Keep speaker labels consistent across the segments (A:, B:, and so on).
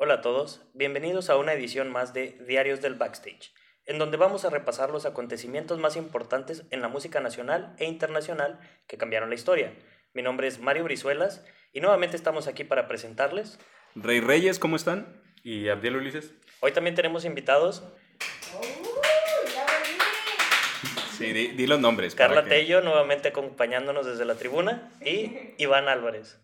A: Hola a todos, bienvenidos a una edición más de Diarios del Backstage, en donde vamos a repasar los acontecimientos más importantes en la música nacional e internacional que cambiaron la historia. Mi nombre es Mario Brizuelas y nuevamente estamos aquí para presentarles.
B: Rey Reyes, ¿cómo están?
C: Y Abdiel Ulises.
A: Hoy también tenemos invitados.
B: Sí, di, di los nombres.
A: Carla
B: que-
A: Tello, nuevamente acompañándonos desde la tribuna, y Iván Álvarez.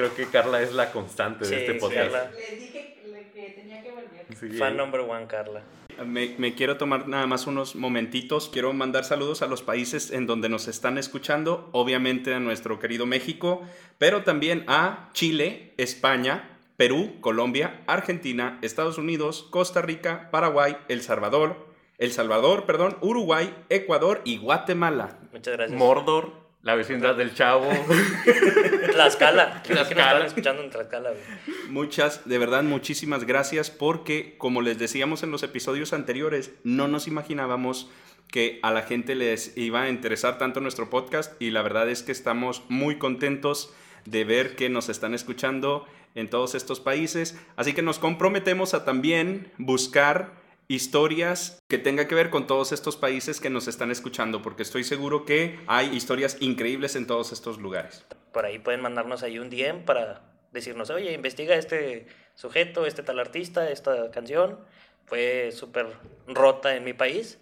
C: Creo que Carla es la constante
A: Sí,
C: de este
A: sí,
C: podcast.
A: Carla.
D: Les dije que, que tenía que volver.
C: Sí,
A: Fan number one, Carla.
B: Me, me quiero tomar nada más unos momentitos. Quiero mandar saludos a los países en donde nos están escuchando. Obviamente a nuestro querido México, pero también a Chile, España, Perú, Colombia, Argentina, Estados Unidos, Costa Rica, Paraguay, El Salvador, El Salvador, perdón, Uruguay, Ecuador y Guatemala.
A: Muchas gracias.
C: Mordor, la vecindad del Chavo.
A: Tlaxcala. Creo que nos
C: Tlaxcala.
A: están escuchando en Tlaxcala, güey.
B: Muchas, de verdad, muchísimas gracias porque, como les decíamos en los episodios anteriores, no nos imaginábamos que a la gente les iba a interesar tanto nuestro podcast y la verdad es que estamos muy contentos de ver que nos están escuchando en todos estos países. Así que nos comprometemos a también buscar historias que tengan que ver con todos estos países que nos están escuchando, porque estoy seguro que hay historias increíbles en todos estos lugares.
A: Por ahí pueden mandarnos ahí un DM para decirnos, oye, investiga este sujeto, este tal artista, esta canción. Fue súper rota en mi país.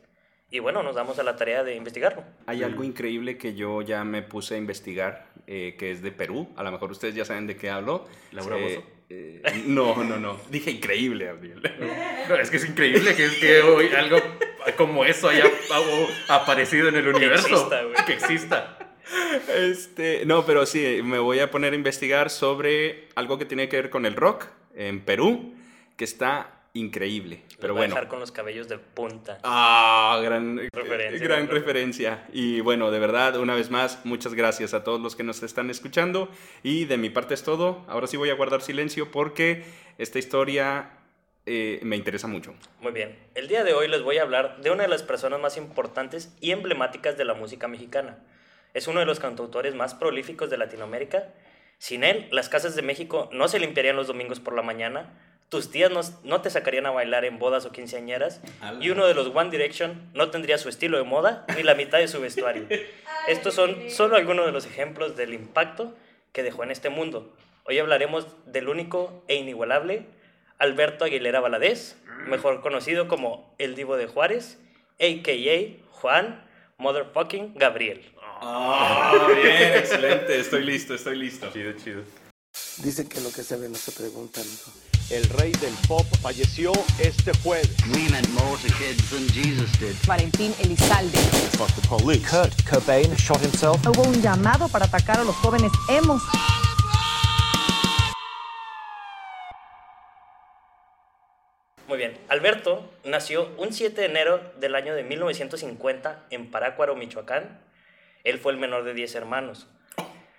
A: Y bueno, nos damos a la tarea de investigarlo.
B: Hay algo increíble que yo ya me puse a investigar, eh, que es de Perú. A lo mejor ustedes ya saben de qué hablo.
C: ¿Laura
B: Eh? Eh, no, no, no. Dije increíble, Abdiel.
C: No, es que es increíble que, que hoy algo como eso haya aparecido en el universo.
A: exista, güey.
C: Que exista.
B: Este, no, pero sí, me voy a poner a investigar sobre algo que tiene que ver con el rock en Perú, que está increíble.
A: Los
B: Pero
A: voy a
B: bueno.
A: dejar con los cabellos de punta.
B: Ah, gran
A: Referencia,
B: gran
A: ¿no?
B: referencia. Y bueno, de verdad, una vez más, muchas gracias a todos los que nos están escuchando. Y de mi parte es todo. Ahora sí voy a guardar silencio porque esta historia eh, me interesa mucho.
A: Muy bien. El día de hoy les voy a hablar de una de las personas más importantes y emblemáticas de la música mexicana. Es uno de los cantautores más prolíficos de Latinoamérica. Sin él, las casas de México no se limpiarían los domingos por la mañana, tus tías no, no te sacarían a bailar en bodas o quinceañeras, y uno de los One Direction no tendría su estilo de moda ni la mitad de su vestuario. Estos son solo algunos de los ejemplos del impacto que dejó en este mundo. Hoy hablaremos del único e inigualable Alberto Aguilera Valadez, mejor conocido como el Divo de Juárez, a.k.a. Juan Motherfucking Gabriel.
B: Ah, bien, excelente. Estoy listo, estoy listo.
C: Chido, chido.
E: Dicen que lo que se ve no se pregunta.
F: El rey del pop falleció este jueves.
G: We meant more to kids than Jesus did.
H: Valentín Elizalde.
I: Kurt Cobain shot himself.
H: Hubo un llamado para atacar a los jóvenes hemos.
A: Muy bien, Alberto nació un 7 de enero del año de 1950 en Parácuaro, Michoacán. Él fue el menor de 10 hermanos,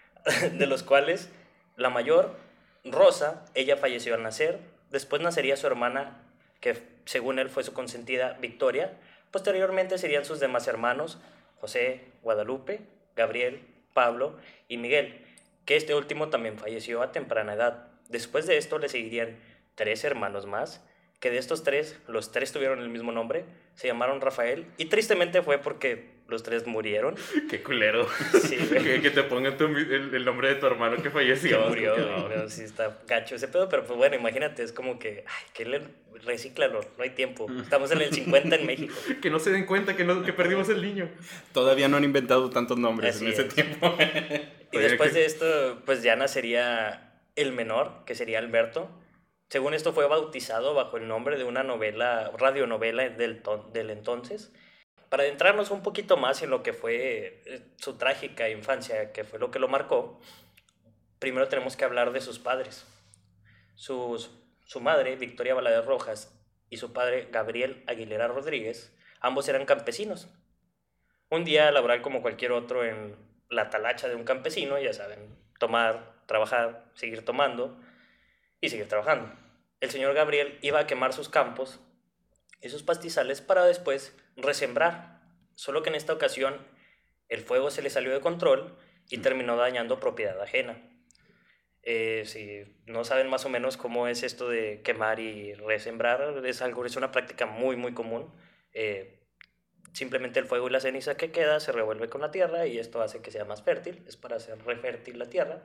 A: de los cuales la mayor, Rosa, ella falleció al nacer. Después nacería su hermana, que según él fue su consentida, Victoria. Posteriormente serían sus demás hermanos, José, Guadalupe, Gabriel, Pablo y Miguel, que este último también falleció a temprana edad. Después de esto le seguirían tres hermanos más, que de estos tres, los tres tuvieron el mismo nombre, se llamaron Rafael, y tristemente fue porque los tres murieron.
C: Qué culero.
A: Sí, güey.
C: que, que te pongan tu- el, el nombre de tu hermano que
A: que
C: falleció.
A: murió,
C: Que-
A: güey, pero sí está gacho ese pedo, pero pues bueno, imagínate, es como que, ay, que le, recíclalo, no hay tiempo, estamos en el 50 en México.
C: Que no se den cuenta que, no, que perdimos el niño.
B: Todavía no han inventado tantos nombres
A: Así
B: en ese
A: es.
B: tiempo.
A: Y
C: Oye,
A: después
C: que-
A: de esto, pues ya nacería el menor, que sería Alberto. Según esto fue bautizado bajo el nombre de una novela, radionovela del, del entonces. Para adentrarnos un poquito más en lo que fue eh, su trágica infancia, que fue lo que lo marcó, primero tenemos que hablar de sus padres. Sus, su madre, Victoria Valadez Rojas, y su padre, Gabriel Aguilera Rodríguez, ambos eran campesinos. Un día laboral como cualquier otro en la talacha de un campesino, ya saben, tomar, trabajar, seguir tomando y seguir trabajando. El señor Gabriel iba a quemar sus campos y sus pastizales para después resembrar, solo que en esta ocasión el fuego se le salió de control y terminó dañando propiedad ajena. Eh, si no saben más o menos cómo es esto de quemar y resembrar, es, algo, es una práctica muy, muy común. Eh, simplemente el fuego y la ceniza que queda se revuelve con la tierra y esto hace que sea más fértil, es para hacer refértil la tierra.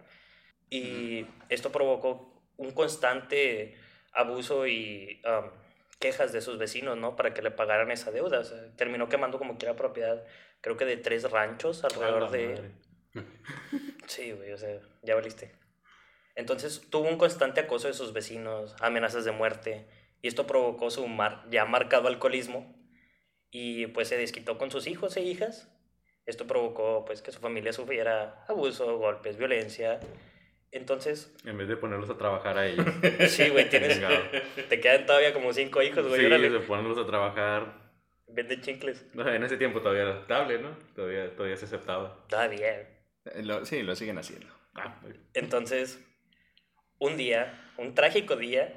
A: Y esto provocó un constante abuso y um, quejas de sus vecinos, ¿no? Para que le pagaran esa deuda. O sea, terminó quemando como que era propiedad, creo que de tres ranchos alrededor de... Sí, güey, o sea, ya valiste. Entonces tuvo un constante acoso de sus vecinos, amenazas de muerte, y esto provocó su mar ya marcado alcoholismo, y pues se desquitó con sus hijos e hijas. Esto provocó pues que su familia sufriera abuso, golpes, violencia. Entonces...
C: En vez de ponerlos a trabajar a ellos.
A: Sí, güey, tienes... te quedan todavía como cinco hijos, güey.
C: Sí, de ponerlos a trabajar.
A: Vende chincles.
C: No, en ese tiempo todavía era aceptable, ¿no? Todavía, todavía se aceptaba.
A: Todavía.
B: Eh, lo- sí, lo siguen haciendo.
C: Ah,
A: Entonces, un día, un trágico día,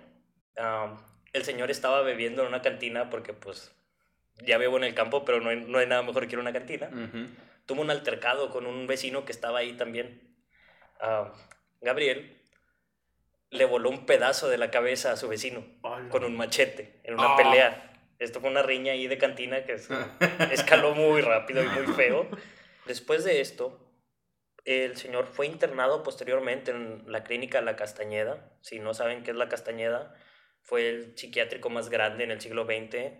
A: am, el señor estaba bebiendo en una cantina porque pues ya bebo en el campo, pero no hay, no hay nada mejor que ir a una cantina.
B: Ujú.
A: Tuvo un altercado con un vecino que estaba ahí también. Am, Gabriel le voló un pedazo de la cabeza a su vecino con un machete en una
B: Ah.
A: pelea. Esto fue una riña ahí de cantina que escaló muy rápido y muy feo. Después de esto, el señor fue internado posteriormente en la clínica La Castañeda. Si no saben qué es La Castañeda, fue el psiquiátrico más grande en el siglo XX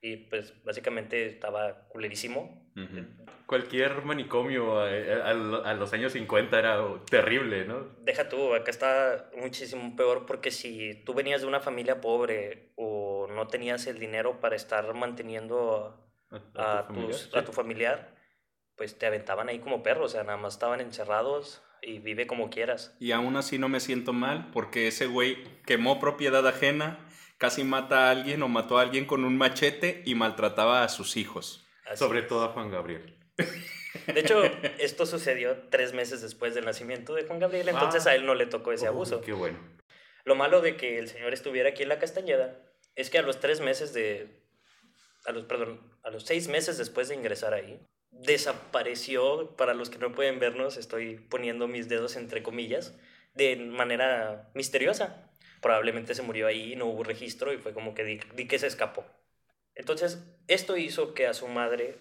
A: y pues básicamente estaba culerísimo.
C: Cualquier manicomio a, a- a los años 50 era terrible, ¿no?
A: Deja tú, acá está muchísimo peor porque si tú venías de una familia pobre o no tenías el dinero para estar manteniendo
C: A,
A: a,
C: tu familia,
A: tus-
C: sí.
A: a tu familiar, pues te aventaban ahí como perros, o sea, nada más estaban encerrados y vive como quieras.
B: Y aún así no me siento mal porque ese güey quemó propiedad ajena, casi mata a alguien o mató a alguien con un machete y maltrataba a sus hijos.
A: Así
C: Sobre
A: es.
C: todo a Juan Gabriel.
A: De hecho, esto sucedió tres meses después del nacimiento de Juan Gabriel, entonces
C: Ah.
A: a él no le tocó ese
C: Oh,
A: abuso.
C: Qué bueno.
A: Lo malo de que el señor estuviera aquí en la Castañeda es que a los tres meses de. A los, perdón, a los seis meses después de ingresar ahí, desapareció, para los que no pueden vernos, estoy poniendo mis dedos entre comillas, de manera misteriosa. Probablemente se murió ahí, no hubo registro y fue como que di, di que se escapó. Entonces, esto hizo que a su madre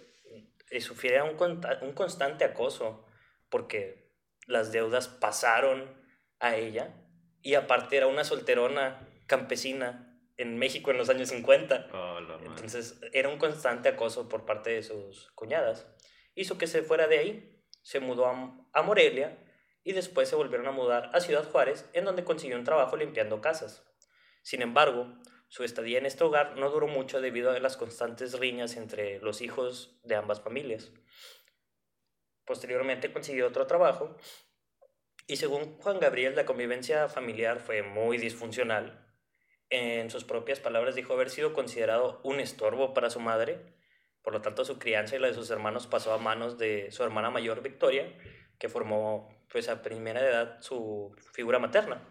A: eh, sufriera un, un constante acoso porque las deudas pasaron a ella y aparte era una solterona campesina en México en los años 50.
C: Oh, la madre.
A: Entonces era un constante acoso por parte de sus cuñadas. Hizo que se fuera de ahí, se mudó a, a Morelia y después se volvieron a mudar a Ciudad Juárez, en donde consiguió un trabajo limpiando casas. Sin embargo, su estadía en este hogar no duró mucho debido a las constantes riñas entre los hijos de ambas familias. Posteriormente consiguió otro trabajo y según Juan Gabriel la convivencia familiar fue muy disfuncional. En sus propias palabras dijo haber sido considerado un estorbo para su madre, por lo tanto su crianza y la de sus hermanos pasó a manos de su hermana mayor Victoria, que formó pues a primera edad su figura materna.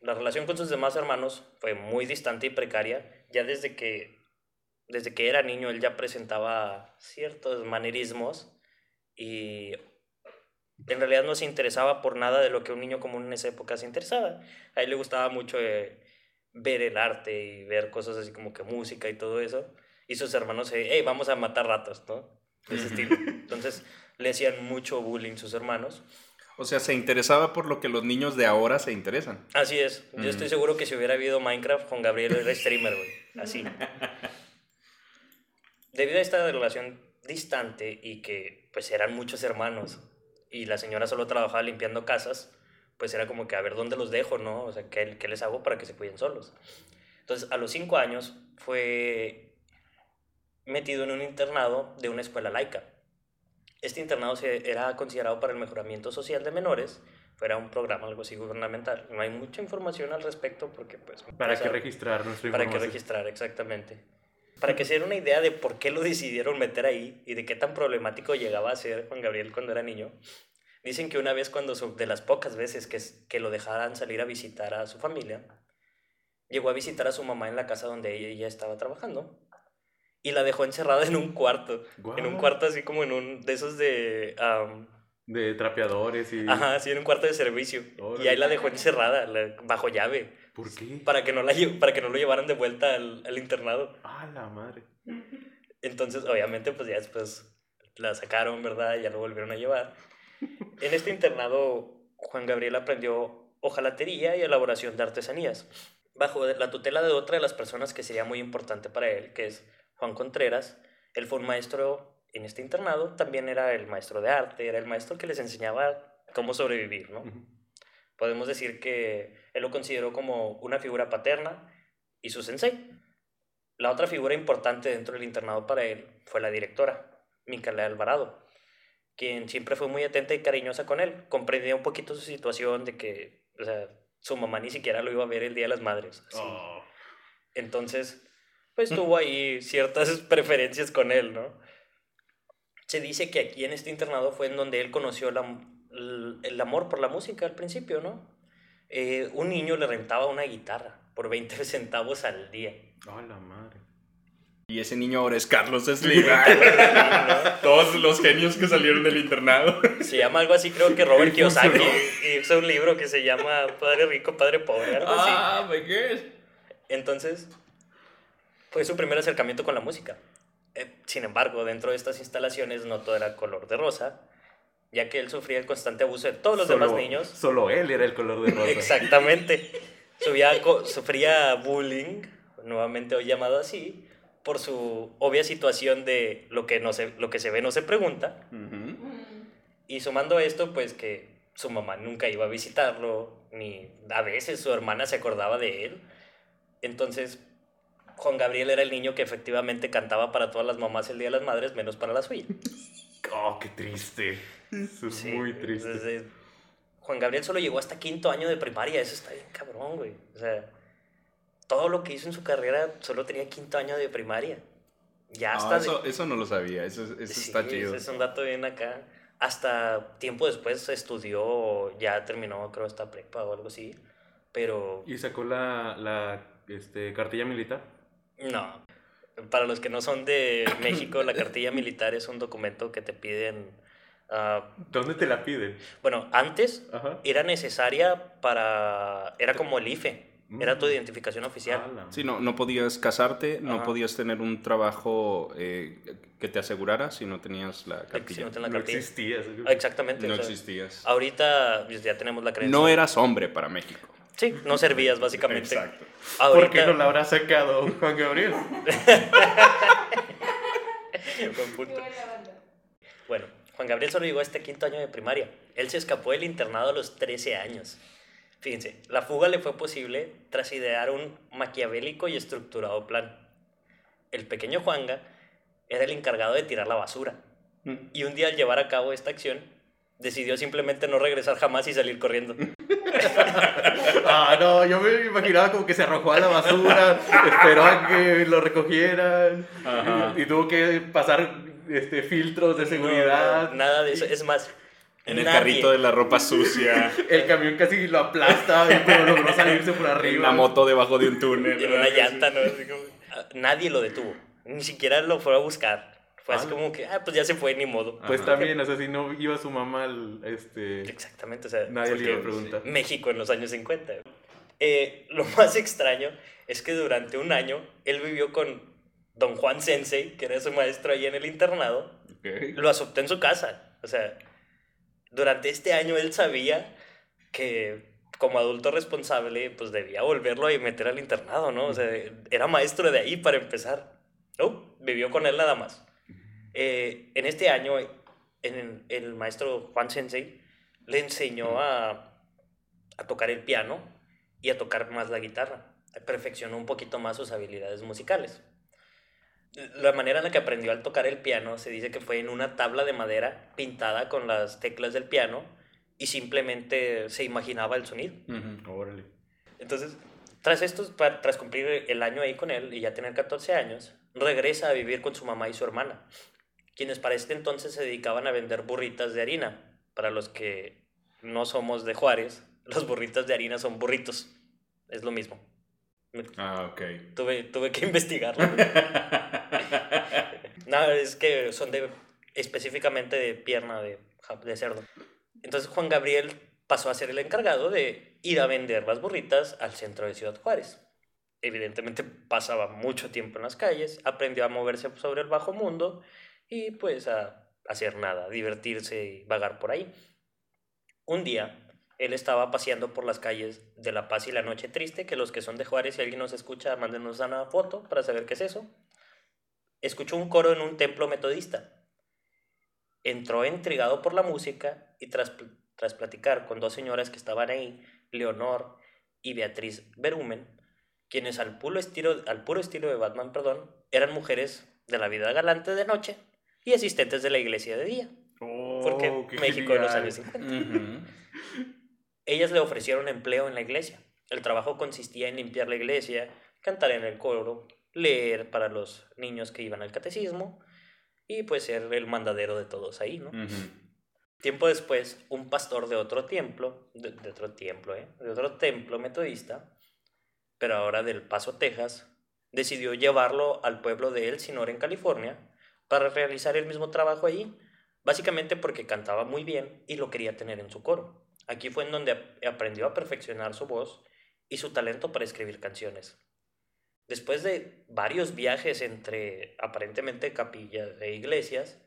A: La relación con sus demás hermanos fue muy distante y precaria, ya desde que desde que era niño él ya presentaba ciertos manerismos y en realidad no se interesaba por nada de lo que un niño común en esa época se interesaba. A él le gustaba mucho eh, ver el arte y ver cosas así como que música y todo eso. Y sus hermanos, eh, hey, vamos a matar ratos, ¿no? De ese estilo. Entonces le hacían mucho bullying sus hermanos.
B: O sea, se interesaba por lo que los niños de ahora se interesan.
A: Así es. Yo estoy seguro que si hubiera habido Minecraft con Gabriel era streamer, güey. Así. Debido a esta relación distante y que pues eran muchos hermanos y la señora solo trabajaba limpiando casas, pues era como que a ver dónde los dejo, ¿no? O sea, ¿qué, qué les hago para que se cuiden solos? Entonces, a los cinco años fue metido en un internado de una escuela laica. Este internado se, era considerado para el mejoramiento social de menores, fuera un programa algo así gubernamental. No hay mucha información al respecto porque pues...
C: ¿Para qué
A: sea,
C: registrar nuestra
A: para que registrar, exactamente. Para que se den una idea de por qué lo decidieron meter ahí y de qué tan problemático llegaba a ser Juan Gabriel cuando era niño. Dicen que una vez cuando, de las pocas veces que, que lo dejaran salir a visitar a su familia, llegó a visitar a su mamá en la casa donde ella, ella estaba trabajando y la dejó encerrada en un cuarto. En un cuarto así como en un de esos de... am,
C: De trapeadores y...
A: Ajá, sí, en un cuarto de servicio.
C: Órale.
A: Y ahí la dejó encerrada, la- bajo llave,
C: ¿Por qué?
A: para que no, la, para que no lo llevaran de vuelta al, al internado.
C: Ah, la madre.
A: Entonces, obviamente, pues ya después la sacaron, ¿verdad? Ya lo volvieron a llevar. En este internado, Juan Gabriel aprendió hojalatería y elaboración de artesanías, bajo la tutela de otra de las personas que sería muy importante para él, que es Juan Contreras. Él fue un maestro en este internado, también era el maestro de arte, era el maestro que les enseñaba cómo sobrevivir, ¿no? Podemos decir que él lo consideró como una figura paterna y su sensei. La otra figura importante dentro del internado para él fue la directora, Micaela Alvarado, quien siempre fue muy atenta y cariñosa con él. Comprendía un poquito su situación de que, o sea, su mamá ni siquiera lo iba a ver el Día de las Madres. así.
C: Oh.
A: Entonces, pues tuvo ahí ciertas preferencias con él, ¿no? Se dice que aquí en este internado fue en donde él conoció la- el, el amor por la música al principio, ¿no? Eh, un niño le rentaba una guitarra por 20 centavos al día.
C: Ah, la madre.
B: Y ese niño ahora es Carlos Slim. Todos los genios que salieron del internado.
A: Se llama algo así, creo que Robert
C: Y
A: Kiyosaki
C: funcionó.
A: hizo un libro que se llama Padre Rico, Padre Pobre, algo así.
B: Ah, my gosh.
A: Entonces, fue su primer acercamiento con la música. Eh, sin embargo, dentro de estas instalaciones no todo era color de rosa, ya que él sufría el constante abuso de todos los demás
C: Solo-
A: niños.
C: Solo él era el color de rosa.
A: Exactamente. Subía sufría bullying, nuevamente hoy llamado así, por su obvia situación de lo que, no se, lo que se ve no se pregunta. Y sumando a esto, pues que su mamá nunca iba a visitarlo, ni a veces su hermana se acordaba de él. Entonces, Juan Gabriel era el niño que efectivamente cantaba para todas las mamás el Día de las Madres, menos para la suya.
C: Oh, qué triste. Eso es
A: Sí,
C: muy triste.
A: entonces, Juan Gabriel solo llegó hasta quinto año de primaria, eso está bien cabrón, güey. O sea, todo lo que hizo en su carrera solo tenía quinto año de primaria. Ya hasta... De-
B: eso, eso no lo sabía. Eso, eso
A: Sí,
B: está chido.
A: ese es un dato bien acá. Hasta tiempo después estudió, ya terminó, creo, hasta prepa o algo así. Pero
C: ¿Y sacó la, la este, cartilla militar?
A: No. Para los que no son de México, la cartilla militar es un documento que te piden. ah,
C: ¿Dónde te la piden?
A: bueno, antes
C: Ajá.
A: era necesaria para. Era como el IFE, era tu
C: Mm.
A: identificación oficial.
C: Ah,
B: Sí, no, no podías casarte, no
A: Ajá.
B: podías tener un trabajo eh, que te asegurara si no tenías la
A: Si
B: cartilla.
A: no la
C: no
A: cartilla.
C: existía. eso.
A: Ah, Exactamente.
B: No
A: o sea,
B: existías.
A: Ahorita pues, ya tenemos la creencia.
B: No eras hombre para México.
A: Sí, no servías básicamente.
B: Exacto.
C: ¿Por qué no la habrá sacado Juan Gabriel?
A: Buen punto. Bueno, Juan Gabriel solo llegó a este quinto año de primaria. Él se escapó del internado a los 13 años. Fíjense, la fuga le fue posible tras idear un maquiavélico y estructurado plan. El pequeño Juanga era el encargado de tirar la basura. Y un día al llevar a cabo esta acción, decidió simplemente no regresar jamás y salir corriendo.
C: Ah, no, yo me imaginaba como que se arrojó a la basura, esperó a que lo recogieran
B: Ajá.
C: y, y tuvo que pasar este, filtros de seguridad.
A: No, nada de eso. Es más,
B: En el
A: nadie-
B: carrito de la ropa sucia,
C: El camión casi lo aplasta, pero logró salirse por arriba.
B: la moto debajo de un túnel.
A: en una llanta, ¿no? Ah, Nadie lo detuvo. Ni siquiera lo fue a buscar. Fue así
C: Ah.
A: como que, ah, pues ya se fue, ni modo.
C: Pues
B: Ajá.
C: también, o sea, si no iba su mamá al, este,
A: Exactamente, o sea,
C: nadie le iba a preguntar.
A: México en los años 50. Eh, lo más extraño es que durante un año él vivió con don Juan Sensei, que era su maestro ahí en el internado,
B: Ok.
A: lo aceptó en su casa. O sea, durante este año él sabía que como adulto responsable, pues debía volverlo a meter al internado, ¿no? O sea, era maestro de ahí para empezar. No, vivió con él nada más. Eh, en este año, en el maestro Juan Sensei le enseñó a, a tocar el piano y a tocar más la guitarra. Perfeccionó un poquito más sus habilidades musicales. La manera en la que aprendió a tocar el piano se dice que fue en una tabla de madera pintada con las teclas del piano y simplemente se imaginaba el sonido.
B: Ujú.
C: Órale.
A: Entonces, tras esto, tras cumplir el año ahí con él y ya tener 14 años, regresa a vivir con su mamá y su hermana, quienes para este entonces se dedicaban a vender burritas de harina. Para los que no somos de Juárez, los burritas de harina son burritos. Es lo mismo.
B: Ah, ok.
A: Tuve, tuve que investigarlo. no, es que son de específicamente de pierna de de cerdo. Entonces Juan Gabriel pasó a ser el encargado de ir a vender las burritas al centro de Ciudad Juárez. Evidentemente pasaba mucho tiempo en las calles, aprendió a moverse sobre el bajo mundo y pues a hacer nada, divertirse y vagar por ahí. Un día, él estaba paseando por las calles de La Paz y la Noche Triste, que los que son de Juárez, si alguien nos escucha, mándenos una foto para saber qué es eso. Escuchó un coro en un templo metodista. Entró intrigado por la música y tras, tras platicar con dos señoras que estaban ahí, Leonor y Beatriz Berumen, quienes al puro estilo, al puro estilo de Batman, perdón, eran mujeres de la vida galante de noche y asistentes de la iglesia de día. Porque
C: Oh,
A: México de los
C: genial.
A: años 50.
B: Ujú.
A: Ellas le ofrecieron empleo en la iglesia. El trabajo consistía en limpiar la iglesia, cantar en el coro, leer para los niños que iban al catecismo y pues ser el mandadero de todos ahí, ¿no? Tiempo después, un pastor de otro templo, de, de otro templo, ¿eh? De otro templo metodista, pero ahora del Paso, Texas, decidió llevarlo al pueblo de Elsinore, en California, para realizar el mismo trabajo allí, básicamente porque cantaba muy bien y lo quería tener en su coro. Aquí fue en donde ap- aprendió a perfeccionar su voz y su talento para escribir canciones. Después de varios viajes entre aparentemente capillas e iglesias,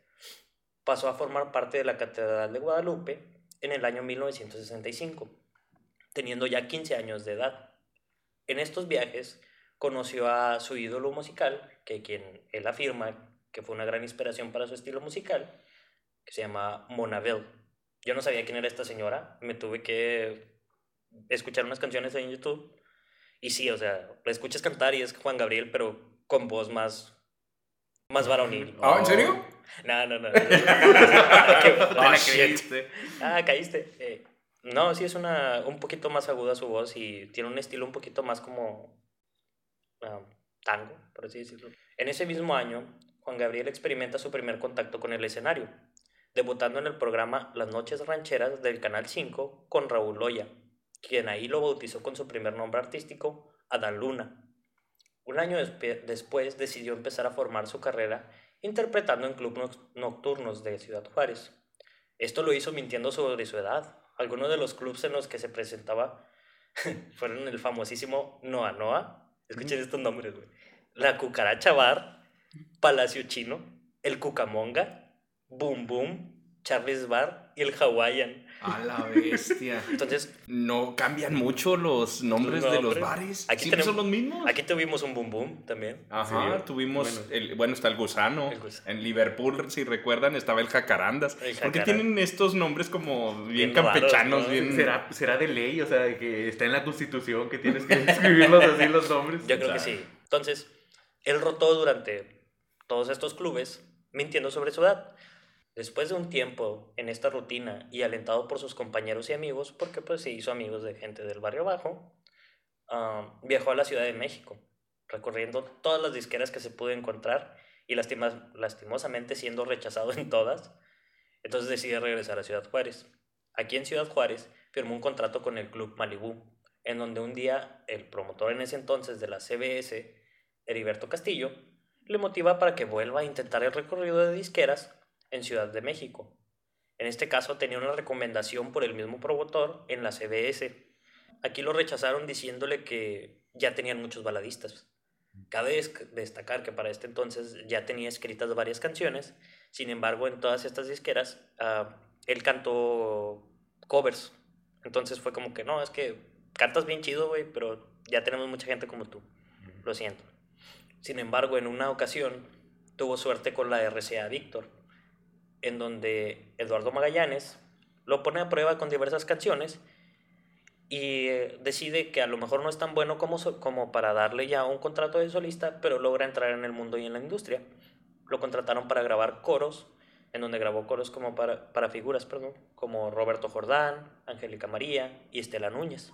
A: pasó a formar parte de la Catedral de Guadalupe en el año 1965, teniendo ya 15 años de edad. En estos viajes conoció a su ídolo musical, que quien él afirma que fue una gran inspiración para su estilo musical, que se llama Mona Bell. Yo no sabía quién era esta señora, me tuve que escuchar unas canciones en YouTube. Y sí, o sea, la escuchas cantar y es Juan Gabriel, pero con voz más, más varonil.
B: Ah, ¿en serio?
A: No, no, no. Qué-
B: Ah,
A: ah,
B: shit.
A: Ah, caíste. Eh, no, sí es una, un poquito más aguda su voz y tiene un estilo un poquito más como ah, tango, por así decirlo. En ese mismo año, Juan Gabriel experimenta su primer contacto con el escenario, debutando en el programa Las Noches Rancheras del Canal 5 con Raúl Loya, quien ahí lo bautizó con su primer nombre artístico, Adán Luna. Un año después decidió empezar a formar su carrera interpretando en clubes noc- nocturnos de Ciudad Juárez. Esto lo hizo mintiendo sobre su edad. Algunos de los clubes en los que se presentaba fueron el famosísimo Noa Noa. Escuchen estos nombres, güey. La Cucaracha Bar, Palacio Chino, el Cucamonga, Boom Boom, Charlie's Bar y el Hawaiian.
B: A la bestia.
A: Entonces,
B: No cambian mucho los nombres de los bares.
A: Aquí
B: Siempre
A: tenemos-
B: son los mismos.
A: aquí tuvimos un Boom Boom también.
B: Ajá,
C: Sí.
B: tuvimos,
C: Bueno.
B: el, bueno, está el gusano.
A: El gusano.
B: En Liverpool, si recuerdan, estaba el jacarandas.
A: El
B: ¿Por qué
A: jacaranda.
B: tienen estos nombres como bien,
A: Bien raros,
B: campechanos?
A: ¿no?
B: bien...
C: ¿Será, será de ley, o sea, de que está en la constitución que tienes que escribirlos así los nombres.
A: Yo creo que sí. Entonces, él rotó durante todos estos clubes mintiendo sobre su edad. Después de un tiempo en esta rutina y alentado por sus compañeros y amigos, porque pues se hizo amigos de gente del barrio bajo, viajó a la Ciudad de México, recorriendo todas las disqueras que se pudo encontrar y lastima- lastimosamente siendo rechazado en todas. Entonces decide regresar a Ciudad Juárez. Aquí en Ciudad Juárez firmó un contrato con el Club Malibú, en donde un día el promotor en ese entonces de la CBS, Heriberto Castillo, le motiva para que vuelva a intentar el recorrido de disqueras en Ciudad de México. En este caso tenía una recomendación por el mismo promotor en la CBS. Aquí lo rechazaron diciéndole que ya tenían muchos baladistas. Cabe des- destacar que para este entonces ya tenía escritas varias canciones, sin embargo en todas estas disqueras ah, él cantó covers. Entonces fue como que no, es que cantas bien chido, güey, pero ya tenemos mucha gente como tú. Lo siento. Sin embargo, en una ocasión tuvo suerte con la RCA Víctor, en donde Eduardo Magallanes lo pone a prueba con diversas canciones y eh, decide que a lo mejor no es tan bueno como, como para darle ya un contrato de solista, pero logra entrar en el mundo y en la industria. Lo contrataron para grabar coros, en donde grabó coros como para, para figuras, perdón, como Roberto Jordán, Angélica María y Estela Núñez.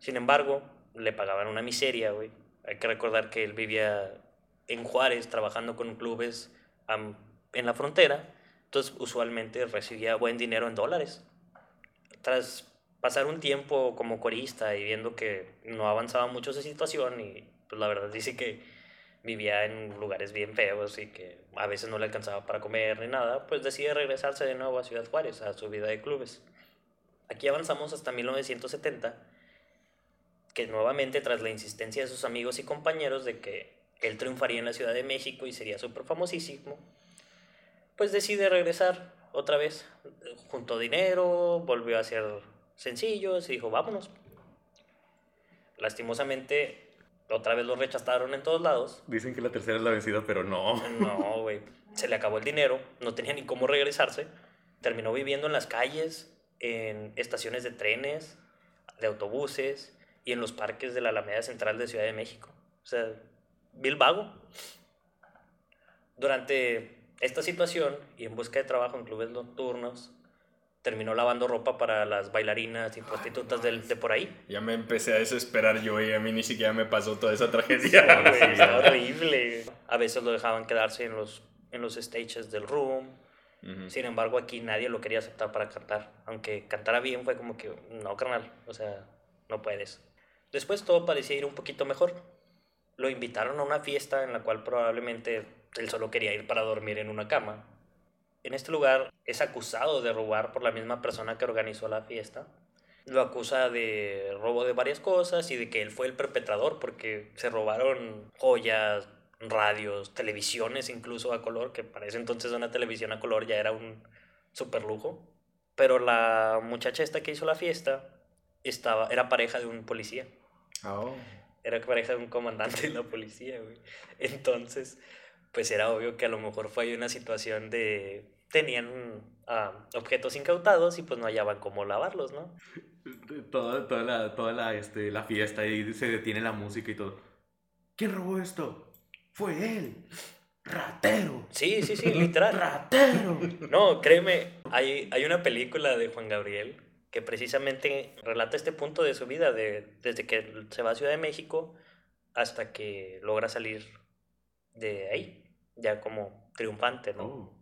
A: Sin embargo, le pagaban una miseria, güey. Hay que recordar que él vivía en Juárez trabajando con clubes en la frontera, entonces usualmente recibía buen dinero en dólares. Tras pasar un tiempo como corista y viendo que no avanzaba mucho su situación y pues la verdad dice que vivía en lugares bien feos y que a veces no le alcanzaba para comer ni nada, pues decide regresarse de nuevo a Ciudad Juárez, a su vida de clubes. Aquí avanzamos hasta 1970, que nuevamente tras la insistencia de sus amigos y compañeros de que él triunfaría en la Ciudad de México y sería súper famosísimo, pues decide regresar otra vez. Juntó dinero, volvió a hacer sencillos y dijo, vámonos. Lastimosamente, otra vez lo rechazaron en todos lados.
C: Dicen que la tercera es la vencida, pero no.
A: No, güey. Se le acabó el dinero, no tenía ni cómo regresarse. Terminó viviendo en las calles, en estaciones de trenes, de autobuses y en los parques de la Alameda Central de Ciudad de México. O sea, vil vago. Durante esta situación y en busca de trabajo en clubes nocturnos, terminó lavando ropa para las bailarinas y prostitutas del- de, por ahí.
B: Ya me empecé a desesperar yo y a mí ni siquiera me pasó toda esa tragedia.
A: Güey, está horrible. A veces lo dejaban quedarse en los, en los stages del room.
B: Ujú.
A: Sin embargo, aquí nadie lo quería aceptar para cantar. Aunque cantara bien, fue como que, no, carnal, o sea, no puedes. Después todo parecía ir un poquito mejor. Lo invitaron a una fiesta en la cual probablemente él solo quería ir para dormir en una cama. En este lugar es acusado de robar por la misma persona que organizó la fiesta. Lo acusa de robo de varias cosas y de que él fue el perpetrador porque se robaron joyas, radios, televisiones incluso a color, que para ese entonces una televisión a color ya era un super lujo. Pero la muchacha esta que hizo la fiesta estaba, era pareja de un policía.
B: Oh.
A: Era pareja de un comandante de la policía, güey. Entonces, pues era obvio que a lo mejor fue ahí una situación de... Tenían ah, objetos incautados y pues no hallaban cómo lavarlos, ¿no?
C: Toda, toda, la, toda la, este, la fiesta y se detiene la música y todo. ¿Quién robó esto? Fue él. Ratero.
A: Sí, sí, sí, literal.
C: Ratero.
A: No, créeme, hay, hay una película de Juan Gabriel que precisamente relata este punto de su vida, de, desde que se va a Ciudad de México hasta que logra salir de ahí, ya como triunfante, ¿no?
C: Oh.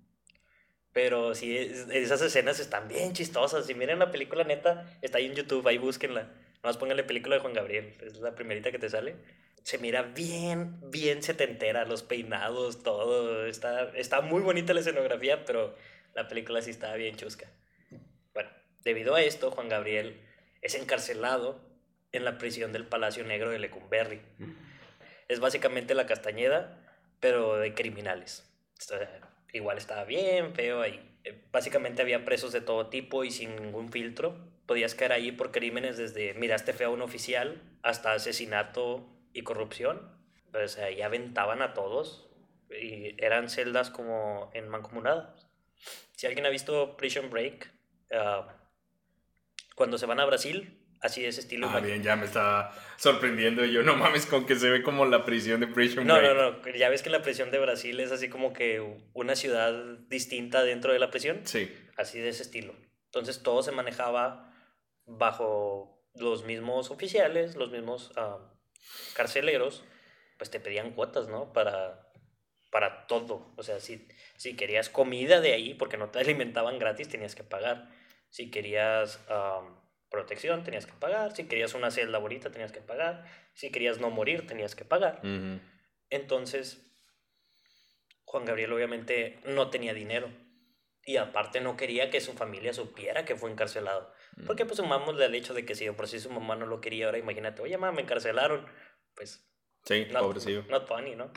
A: Pero sí, es- esas escenas están bien chistosas. Si miren la película neta, está ahí en YouTube, ahí búsquenla. Nomás pónganle película de Juan Gabriel, es la primerita que te sale. Se mira bien, bien setentera, los peinados, todo. Está, está muy bonita la escenografía, pero la película sí está bien chusca. Debido a esto, Juan Gabriel es encarcelado en la prisión del Palacio Negro de Lecumberri. Es básicamente la Castañeda, pero de criminales. Igual estaba bien, feo ahí. Eh, Básicamente había presos de todo tipo y sin ningún filtro. Podías caer ahí por crímenes desde miraste feo a un oficial hasta asesinato y corrupción. O sea, ahí aventaban a todos y eran celdas como en mancomunadas. Si alguien ha visto Prison Break, ah, cuando se van a Brasil, así de ese estilo.
B: Ah, bien, ya me estaba sorprendiendo. y Yo no mames con que se ve como la prisión de Prison
A: No,
B: Break.
A: no, no. Ya ves que la prisión de Brasil es así como que una ciudad distinta dentro de la prisión.
B: Sí.
A: Así de ese estilo. Entonces todo se manejaba bajo los mismos oficiales, los mismos ah, carceleros, pues te pedían cuotas, ¿no? Para, para todo. O sea, si, si querías comida de ahí, porque no te alimentaban gratis, tenías que pagar. Si querías protección, tenías que pagar. Si querías una celda bonita, tenías que pagar. Si querías no morir, tenías que pagar. Entonces, Juan Gabriel obviamente no tenía dinero. Y aparte no quería que su familia supiera que fue encarcelado. Porque pues sumámosle al hecho de que si de por sí su mamá no lo quería, ahora imagínate, oye mamá, me encarcelaron. Pues
B: Sí,
A: not,
B: pobrecillo.
A: not funny, ¿no?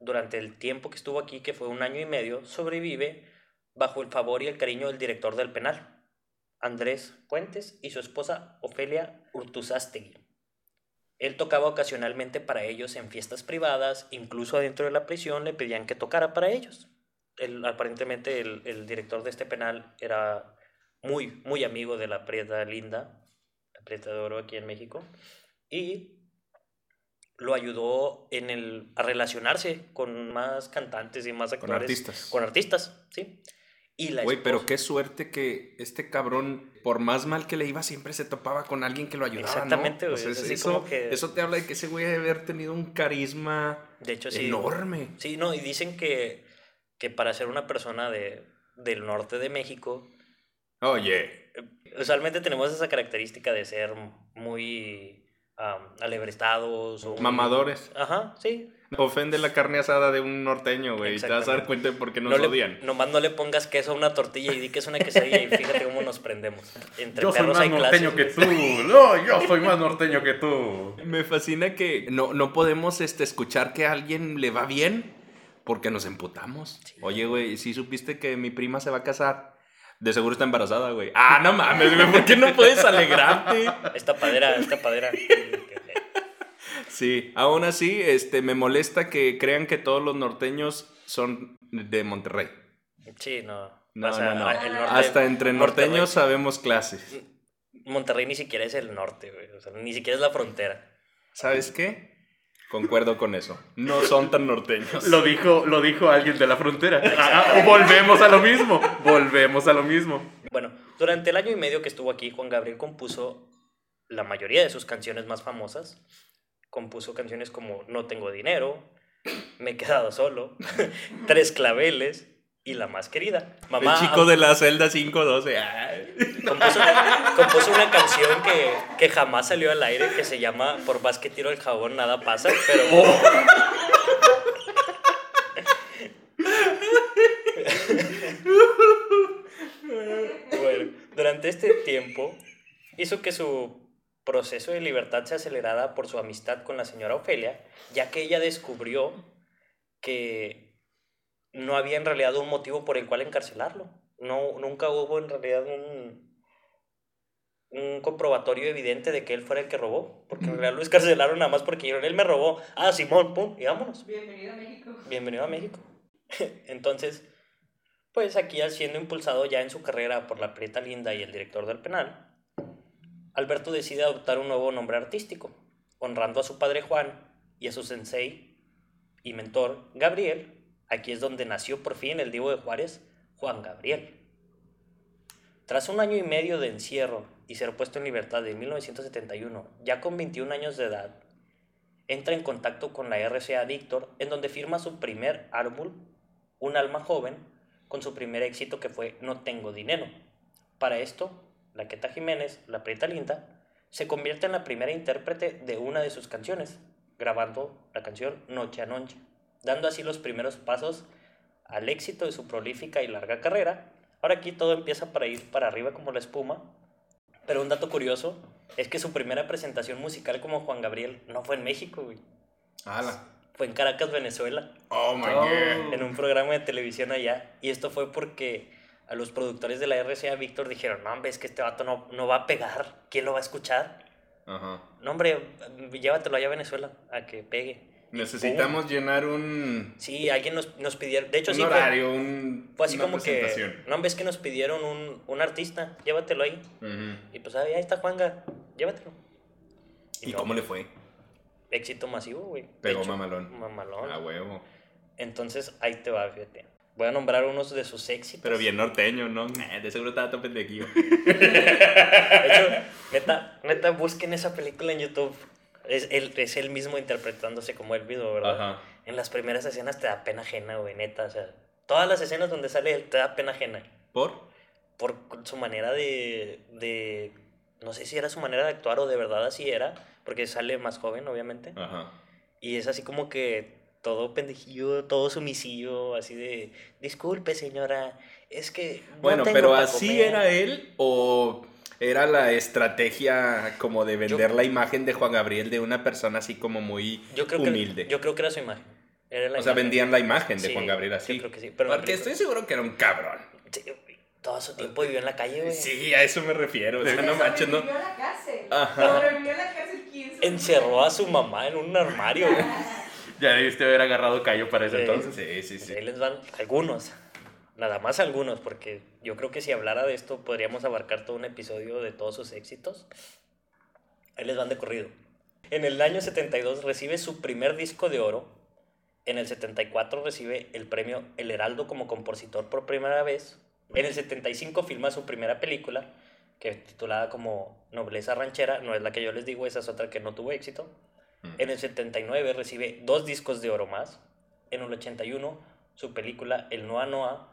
A: Durante el tiempo que estuvo aquí, que fue un año y medio, sobrevive bajo el favor y el cariño del director del penal, Andrés Puentes, y su esposa Ofelia Urtuzástegui. Él tocaba ocasionalmente para ellos en fiestas privadas, incluso adentro de la prisión le pedían que tocara para ellos. Él, aparentemente el, el director de este penal era muy, muy amigo de la Prieta Linda, la Prieta de Oro aquí en México, y lo ayudó en el, a relacionarse con más cantantes y más
B: Con
A: actores.
B: artistas.
A: Con artistas, sí. Y la
B: Güey, pero qué suerte que este cabrón, por más mal que le iba, siempre se topaba con alguien que lo ayudaba. ¿no?
A: Exactamente, güey,
B: sea,
A: es
B: es- eso,
A: que-
B: eso te habla de que ese güey debe haber tenido un carisma
A: De hecho, sí.
B: enorme.
A: Sí, no, y dicen que, que para ser una persona de, del norte de México,
B: Oye,
A: usualmente tenemos esa característica de ser muy am, alebrestados o...
B: Mamadores.
A: Ajá, sí.
B: Ofende la carne asada de un norteño, güey. y Te vas a dar cuenta de por qué nos
A: No le-
B: odian.
A: nomás no le pongas queso a una tortilla y di que es una quesadilla y fíjate cómo nos prendemos. Entre
C: Yo soy más norteño que tú. No, yo soy más norteño que tú.
B: Me fascina que no, no podemos este, escuchar que a alguien le va bien porque nos emputamos. Oye, güey, si supiste que mi prima se va a casar, de seguro está embarazada, güey. Ah, no mames, güey, ¿por qué no puedes alegrarte?
A: Esta padera, esta padera.
B: Sí, aún así, este, me molesta que crean que todos los norteños son de Monterrey.
A: Sí, no.
B: No,
A: O sea,
B: no, no.
A: el norte-
B: Hasta entre
A: Monterrey-
B: norteños sabemos clases.
A: Monterrey ni siquiera es el norte, güey. O sea, ni siquiera es la frontera.
B: ¿Sabes qué? Concuerdo con eso. No son tan norteños.
C: Lo dijo, lo dijo alguien de la frontera. Ah, volvemos a lo mismo. Volvemos a lo mismo.
A: Bueno, durante el año y medio que estuvo aquí, Juan Gabriel compuso la mayoría de sus canciones más famosas. Compuso canciones como No tengo dinero, Me he quedado solo, Tres claveles y la más querida. Mamá,
B: El chico de la celda 512. Ay.
A: compuso, compuso una canción que, que jamás salió al aire que se llama Por más que tiro el jabón nada pasa, pero... Bueno, durante este tiempo hizo que su proceso de libertad se acelerara por su amistad con la señora Ofelia, ya que ella descubrió que no había en realidad un motivo por el cual encarcelarlo. No, nunca hubo en realidad un, un comprobatorio evidente de que él fuera el que robó, porque en realidad lo escarcelaron nada más porque dijeron, él me robó, ah, Simón, pum, y vámonos.
D: Bienvenido a México.
A: Bienvenido a México. Entonces, pues aquí siendo impulsado ya en su carrera por la Prieta Linda y el director del penal, Alberto decide adoptar un nuevo nombre artístico, honrando a su padre Juan y a su sensei y mentor Gabriel. Aquí es donde nació por fin el Divo de Juárez, Juan Gabriel. Tras un año y medio de encierro y ser puesto en libertad en 1971, ya con 21 años de edad, entra en contacto con la RCA Víctor, en donde firma su primer álbum, Un alma joven, con su primer éxito que fue No tengo dinero. Para esto, la Queta Jiménez, la Prieta Linda, se convierte en la primera intérprete de una de sus canciones, grabando la canción Noche a Noche, dando así los primeros pasos al éxito de su prolífica y larga carrera. Ahora aquí todo empieza para ir para arriba como la espuma, pero un dato curioso es que su primera presentación musical como Juan Gabriel no fue en México, güey.
B: Ala.
A: Fue en Caracas, Venezuela,
B: Oh my god.
A: en un programa de televisión allá. Y esto fue porque a los productores de la RCA Víctor dijeron, no, hombre, es que este vato no, no va a pegar. ¿Quién lo va a escuchar?
B: Ajá.
A: No, hombre, llévatelo allá a Venezuela a que pegue.
B: Necesitamos llenar un.
A: Sí, alguien nos, nos pidieron. De hecho,
B: un
A: sí. fue-
B: horario, un,
A: Fue así
B: una
A: como que, no, hombre, es que nos pidieron un, un artista, llévatelo ahí. Y pues ahí está Juanga, llévatelo.
B: ¿Y cómo le fue?
A: Éxito masivo, güey.
B: Pegó
A: hecho,
B: mamalón.
A: Mamalón.
B: A huevo.
A: Entonces ahí te va, fíjate. Voy a nombrar unos de sus éxitos.
B: Pero bien norteño, ¿no? Nah, de seguro estaba todo pendequillo.
A: De hecho, neta, neta, busquen esa película en YouTube. Es él, es él mismo interpretándose como él mismo, ¿verdad?
B: Ajá.
A: En las primeras escenas te da pena ajena, güey, neta. O sea, todas las escenas donde sale él te da pena ajena.
B: ¿Por?
A: Por su manera de, de. No sé si era su manera de actuar o de verdad así era. Porque sale más joven, obviamente.
B: Ajá.
A: Y es así como que todo pendejillo, todo sumisillo, así de. Disculpe, señora, es que. no
B: Bueno,
A: tengo
B: pero así
A: comer".
B: era él o era la estrategia como de vender la imagen de Juan Gabriel de una persona así como muy
A: Yo creo
B: humilde.
A: Que, yo creo que era su imagen. Era la
B: o sea,
A: imagen.
B: vendían la imagen de
A: Sí,
B: Juan Gabriel
A: yo
B: así.
A: creo que sí, pero
B: Porque estoy seguro que era un cabrón.
A: Sí, todo su tiempo vivió en la calle, güey.
B: Sí, a eso me refiero. O sea, no manches, no.
D: Sobrevivió a la cárcel.
B: Ajá.
D: Sobrevivió a la cárcel 15.
A: Encerró a su mamá en un armario, güey.
C: Ya debiste haber agarrado callo para ese
A: Sí.
C: entonces.
B: Sí, sí,
A: Pues
B: sí.
A: ahí les van algunos. Nada más algunos, porque yo creo que si hablara de esto podríamos abarcar todo un episodio de todos sus éxitos. Ahí les van de corrido. En el año 72 recibe su primer disco de oro. En el 74 recibe el premio El Heraldo como compositor por primera vez. En el 75 filma su primera película, que es titulada como Nobleza Ranchera. No es la que yo les digo, esa es otra que no tuvo éxito. En el 79 recibe dos discos de oro más. En el 81 su película El Noa Noa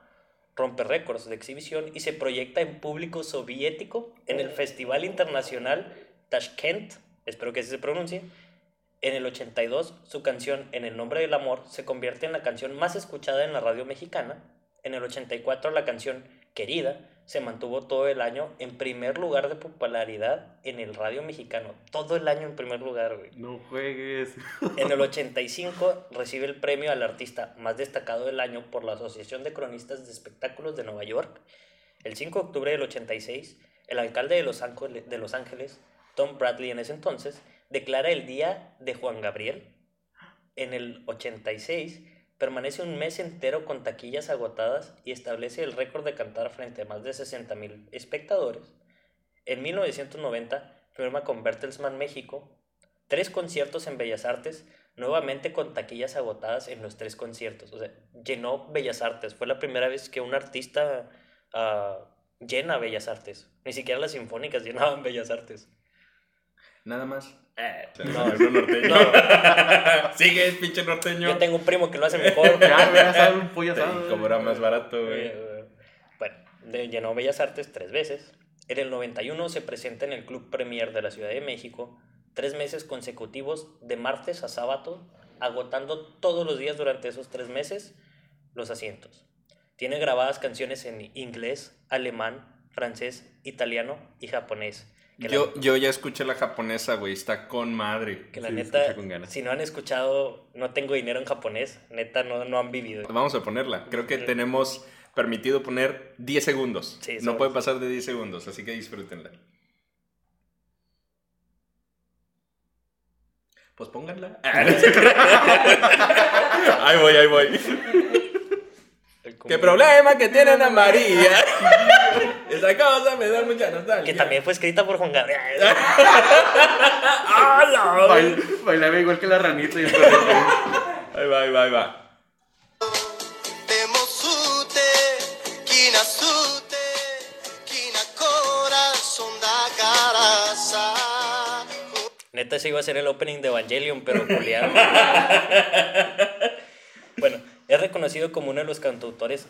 A: rompe récords de exhibición y se proyecta en público soviético en el Festival Internacional Tashkent espero que así se pronuncie. En el 82, su canción En el nombre del amor se convierte en la canción más escuchada en la radio mexicana. En el 84, la canción Querida se mantuvo todo el año en primer lugar de popularidad en el radio mexicano. Todo el año en primer lugar, güey.
C: No juegues.
A: En el 85 recibe el premio al artista más destacado del año por la Asociación de Cronistas de Espectáculos de Nueva York. El 5 de octubre del 86, el alcalde de Los Ángeles, de Los Ángeles Tom Bradley en ese entonces, declara el Día de Juan Gabriel. En el 86 permanece un mes entero con taquillas agotadas y establece el récord de cantar frente a más de 60.000 espectadores. En 1990 firma con Bertelsmann México tres conciertos en Bellas Artes, nuevamente con taquillas agotadas en los tres conciertos. O sea, llenó Bellas Artes. Fue la primera vez que un artista ah, llena Bellas Artes. Ni siquiera las sinfónicas llenaban Bellas Artes.
B: Nada más.
A: Eh,
B: No,
A: no,
B: es norteño.
A: no.
B: Sigue, pinche norteño.
A: Yo tengo un primo que lo hace mejor.
C: Ya, voy a hacer un pollo asado.
B: Como era más barato, güey.
A: Bueno, de- llenó Bellas Artes tres veces. En el 91 se presenta en el Club Premier de la Ciudad de México, tres meses consecutivos, de martes a sábado, agotando todos los días durante esos tres meses los asientos. Tiene grabadas canciones en inglés, alemán, francés, italiano y japonés. Que la-
B: Yo, yo ya escuché la japonesa, güey. Está con madre.
A: que la
C: Sí,
A: neta,
C: con ganas.
A: si no han escuchado No tengo dinero en japonés, neta no, no han vivido.
B: Vamos a ponerla. Creo que tenemos permitido poner 10 segundos.
A: Sí,
B: no puede pasar de 10 segundos, así que disfrútenla. Pues pónganla. ahí voy, ahí voy. ¿Qué problema que tienen a María? esa cosa me da mucha nostalgia.
A: Que también fue escrita por Juan Gabriel.
C: ¡Ah, la Bail, Bailaba igual que la ranita y
B: Ahí va, ahí va, ahí va.
A: Neta, ese iba a ser el opening de Evangelion, pero culiado. bueno, es reconocido como uno de los cantautores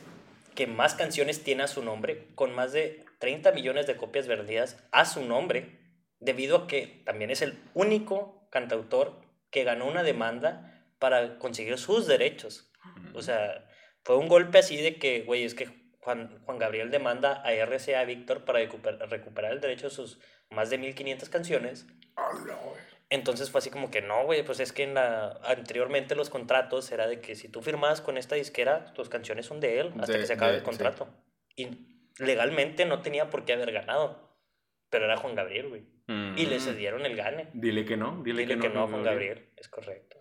A: que más canciones tiene a su nombre, con más de 30 millones de copias vendidas a su nombre, debido a que también es el único cantautor que ganó una demanda para conseguir sus derechos. O sea, fue un golpe así de que, güey, es que Juan, Juan Gabriel demanda a RCA Víctor para recuper- recuperar el derecho a sus más de 1500 canciones. Entonces fue así como que no, güey, pues es que en la, anteriormente los contratos era de que si tú firmabas con esta disquera, tus canciones son de él hasta
B: De-
A: que se acabe
B: de-
A: el contrato. Y legalmente no tenía por qué haber ganado, pero era Juan Gabriel, güey. Y le
B: Mm.
A: cedieron el gane.
C: Dile que no, dile,
A: Dile que no, Juan Gabriel, es correcto.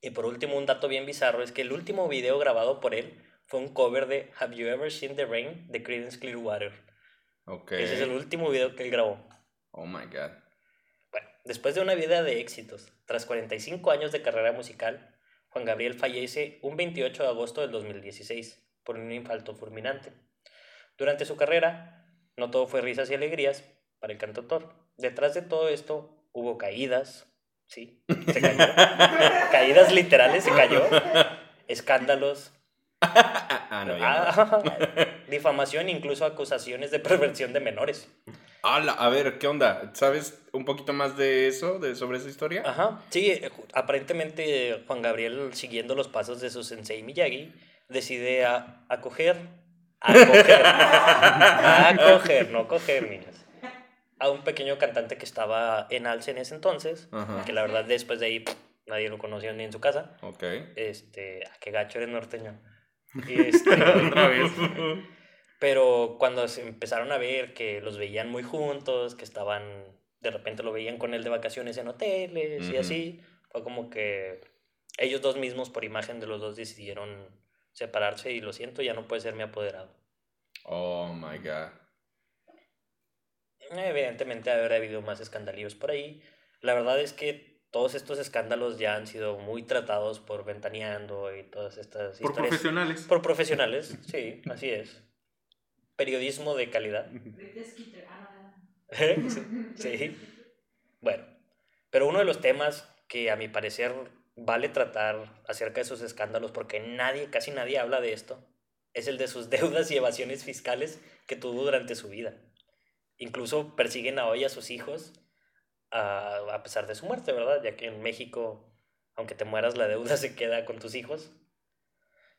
A: Y por último, un dato bien bizarro es que el último video grabado por él fue un cover de Have You Ever Seen the Rain de Creedence Clearwater.
B: Ok.
A: Ese es el último video que él grabó.
B: Oh my god.
A: Después de una vida de éxitos, tras 45 años de carrera musical, Juan Gabriel fallece un 28 de agosto del 2016 por un infarto fulminante. Durante su carrera, no todo fue risas y alegrías para el cantautor. Detrás de todo esto hubo caídas, sí, se cayó. caídas literales, se cayó. Escándalos,
B: Ah, no, no.
A: ah, difamación, incluso acusaciones de perversión de menores.
B: Ala, a ver, ¿qué onda? ¿Sabes un poquito más de eso, de sobre esa historia?
A: Ajá, sí, eh, aparentemente Juan Gabriel, siguiendo los pasos de su sensei Miyagi, decide a, acoger, acoger, acoger, no coger, niños, a un pequeño cantante que estaba en alce en ese entonces,
B: Ajá.
A: que la verdad después de ahí pff, nadie lo conoció ni en su casa,
B: Ok.
A: este, ah, qué gacho eres norteño. Y este,
C: Otra vez.
A: pero cuando se empezaron a ver que los veían muy juntos, que estaban, de repente lo veían con él de vacaciones en hoteles y así, fue como que ellos dos mismos, por imagen de los dos, decidieron separarse y lo siento, ya no puede ser mi apoderado.
B: Oh my god.
A: Evidentemente habrá habido más escandalillos por ahí. La verdad es que todos estos escándalos ya han sido muy tratados por Ventaneando y todas estas
C: Por
A: historias.
C: profesionales.
A: Por profesionales, sí, así es. Periodismo de calidad. sí. Bueno, pero uno de los temas que a mi parecer vale tratar acerca de esos escándalos, porque nadie, casi nadie habla de esto, es el de sus deudas y evasiones fiscales que tuvo durante su vida. Incluso persiguen a hoy a sus hijos a, a pesar de su muerte, ¿verdad? Ya que en México, aunque te mueras, la deuda se queda con tus hijos.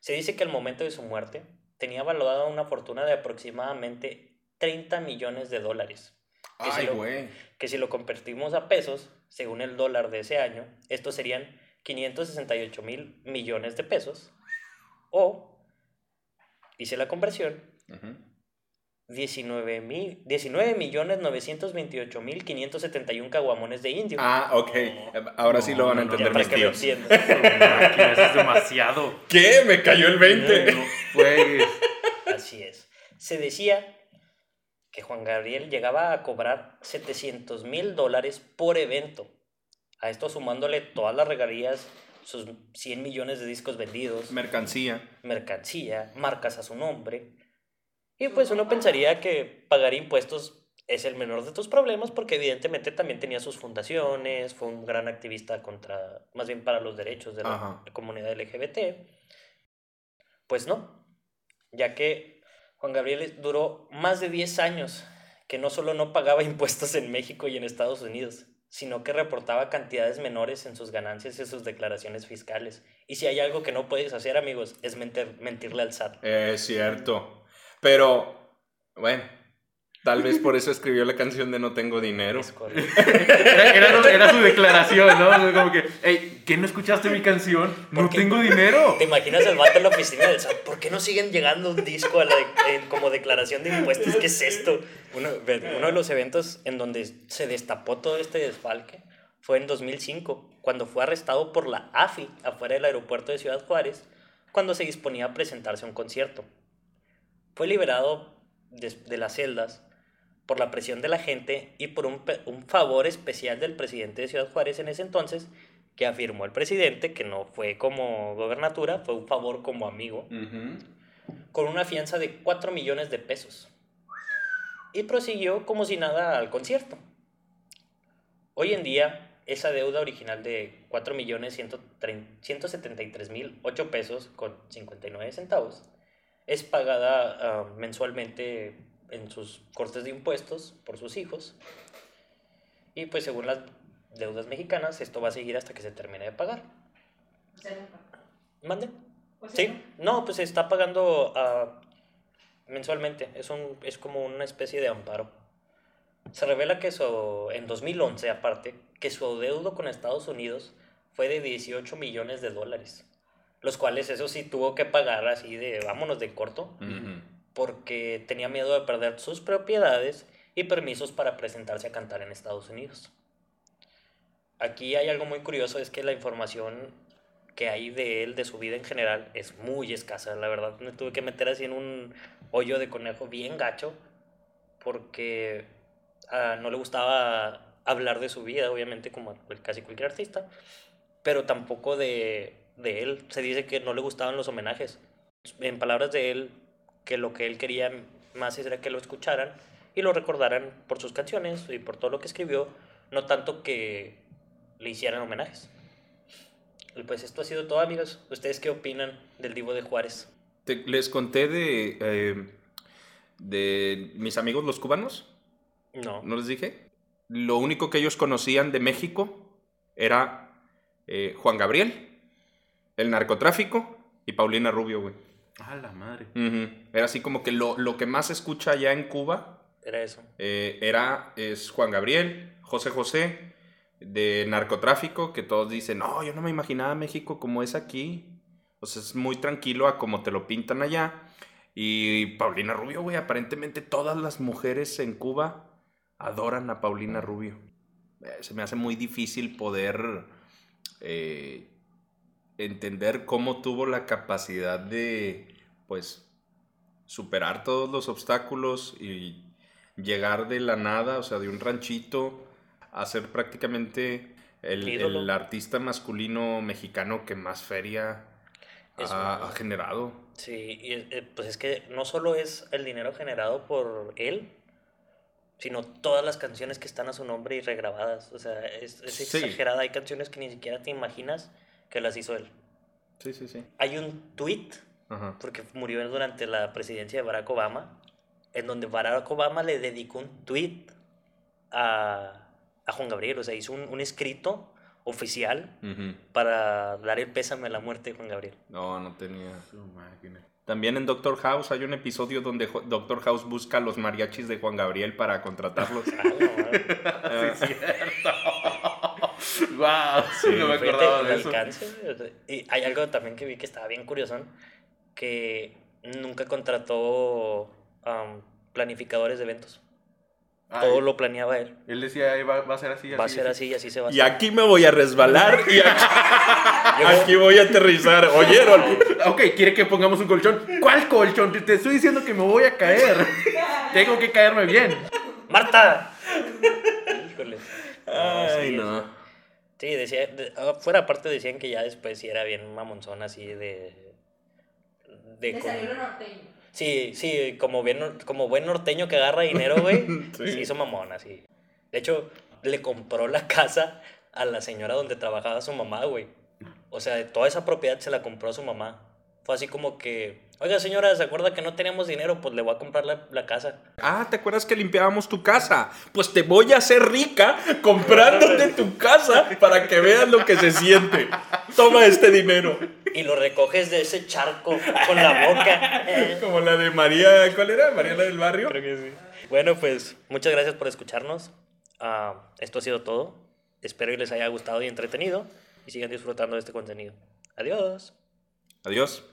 A: Se dice que al momento de su muerte tenía valorada una fortuna de aproximadamente 30 millones de dólares. Que si
B: Ay,
A: lo-
B: güey.
A: que si lo convertimos a pesos, según el dólar de ese año, estos serían 568 mil millones de pesos. O, hice la conversión,
B: Ujú.
A: 19, mil, 19 millones 928 mil 571 caguamones de indio.
B: Ah, ok. Ahora sí lo van a
C: No, no,
B: entender
A: Ya para
B: mis
A: que lo
B: tíos.
C: Máquina, eso es demasiado.
B: ¿Qué? Me cayó el 20.
C: Juegues.
A: Así es. Se decía que Juan Gabriel llegaba a cobrar 700 mil dólares por evento. A esto sumándole todas las regalías, sus 100 millones de discos vendidos,
B: Mercancía.
A: mercancía, marcas a su nombre. Y pues uno pensaría que pagar impuestos es el menor de tus problemas porque evidentemente también tenía sus fundaciones, fue un gran activista contra, más bien para los derechos de la
B: Ajá.
A: comunidad LGBT. Pues no, ya que Juan Gabriel duró más de 10 años que no solo no pagaba impuestos en México y en Estados Unidos, sino que reportaba cantidades menores en sus ganancias y sus declaraciones fiscales. Y si hay algo que no puedes hacer, amigos, es mentir- mentirle al SAT.
B: Es cierto. Pero, bueno, tal vez por eso escribió la canción de No tengo dinero.
A: Es.
C: Era, era era su declaración, ¿no? Como que, hey, ¿qué no escuchaste mi canción? No tengo dinero.
A: ¿Te imaginas el vato en la oficina del SAT? ¿Por qué no siguen llegando un disco a la de- en- como declaración de impuestos? ¿Qué es esto? Uno, uno de los eventos en donde se destapó todo este desfalque fue en 2005, cuando fue arrestado por la AFI afuera del aeropuerto de Ciudad Juárez, cuando se disponía a presentarse a un concierto. Fue liberado de, de las celdas por la presión de la gente y por un, favor especial del presidente de Ciudad Juárez en ese entonces, que afirmó el presidente que no fue como gobernatura, fue un favor como amigo, con una fianza de 4 millones de pesos. Y prosiguió como si nada al concierto. Hoy en día, esa deuda original de 4 millones 173 mil 8 pesos con 59 centavos es pagada ah, mensualmente en sus cortes de impuestos por sus hijos. Y pues según las deudas mexicanas, esto va a seguir hasta que se termine de pagar. ¿Mande?
D: Sea,
A: Sí, no, pues se está pagando ah, mensualmente. Es, un, es como una especie de amparo. Se revela que su, en 2011, aparte, que su adeudo con Estados Unidos fue de 18 millones de dólares. Los cuales, eso sí, tuvo que pagar así de vámonos de corto,
B: Ujú.
A: Porque tenía miedo de perder sus propiedades y permisos para presentarse a cantar en Estados Unidos. Aquí hay algo muy curioso, es que la información que hay de él, de su vida en general, es muy escasa, la verdad. Me tuve que meter así en un hoyo de conejo bien gacho, porque ah, no le gustaba hablar de su vida, obviamente, como casi cualquier artista, pero tampoco de, de él. Se dice que no le gustaban los homenajes. En palabras de él, que lo que él quería más era que lo escucharan y lo recordaran por sus canciones y por todo lo que escribió, no tanto que le hicieran homenajes. Y pues esto ha sido todo, amigos. ¿Ustedes qué opinan del Divo de Juárez?
B: Te- les conté de, eh, de mis amigos los cubanos.
A: No.
B: ¿No les dije? Lo único que ellos conocían de México era eh, Juan Gabriel, el narcotráfico y Paulina Rubio, güey.
C: A la madre.
B: Era así como que lo, lo que más se escucha allá en Cuba
A: Era eso.
B: eh, era, es Juan Gabriel, José José, de narcotráfico, que todos dicen, no, yo no me imaginaba México como es aquí. O sea, es muy tranquilo a como te lo pintan allá. Y Paulina Rubio, güey, aparentemente todas las mujeres en Cuba adoran a Paulina Rubio. Eh, se me hace muy difícil poder eh, entender cómo tuvo la capacidad de, pues, superar todos los obstáculos y llegar de la nada, o sea, de un ranchito, a ser prácticamente el, el artista masculino mexicano que más feria ha, ha generado.
A: Sí, y, eh, pues es que no solo es el dinero generado por él, sino todas las canciones que están a su nombre y regrabadas. O sea, es, es
B: Sí.
A: exagerada. Hay canciones que ni siquiera te imaginas que las hizo él.
B: Sí, sí, sí.
A: Hay un tweet,
B: Ajá.
A: porque murió durante la presidencia de Barack Obama, en donde Barack Obama le dedicó un tweet a, a Juan Gabriel, o sea, hizo un, un escrito oficial para dar el pésame a la muerte de Juan Gabriel.
B: No, no tenía.
C: Su máquina.
B: También en Doctor House hay un episodio donde Doctor House busca a los mariachis de Juan Gabriel para contratarlos.
A: Ah, no.
C: Sí, cierto. Wow, no me acordaba de eso.
A: alcance. Y hay algo también que vi que estaba bien curioso, que nunca contrató planificadores de eventos.
C: Ay,
A: Todo lo planeaba él.
C: Él decía, "Ay, va, va a ser así,
A: Va a ser así y así se va a
B: Y
A: hacer.
B: aquí me voy a resbalar y aquí, aquí voy a aterrizar. ¿Oyeron?
C: Ok, quiere que pongamos un colchón. ¿Cuál colchón? Te- estoy diciendo que me voy a caer. Tengo que caerme bien.
A: ¡Marta! Híjole.
B: Ay,
A: sí,
B: no.
A: Sí, decía, de- ah, fuera aparte decían que ya después sí era bien mamonzón así de... de como-
D: lo norteño.
A: Sí, sí, como, bien, como buen norteño que agarra dinero, güey.
B: Sí.
A: Se hizo mamón, así. De hecho, le compró la casa a la señora donde trabajaba su mamá, güey. O sea, toda esa propiedad se la compró a su mamá. Fue así como que, oiga señora, ¿se acuerda que no teníamos dinero? Pues le voy a comprar la, la casa.
B: Ah, ¿te acuerdas que limpiábamos tu casa? Pues te voy a hacer rica comprándote tu casa para que veas lo que se siente. Toma este dinero.
A: Y lo recoges de ese charco con la boca.
B: Como la de María, ¿cuál era? María la del barrio.
A: Creo que sí. Bueno, pues muchas gracias por escucharnos. Ah, esto ha sido todo. Espero que les haya gustado y entretenido y sigan disfrutando de este contenido. Adiós.
B: Adiós.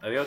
C: Adiós.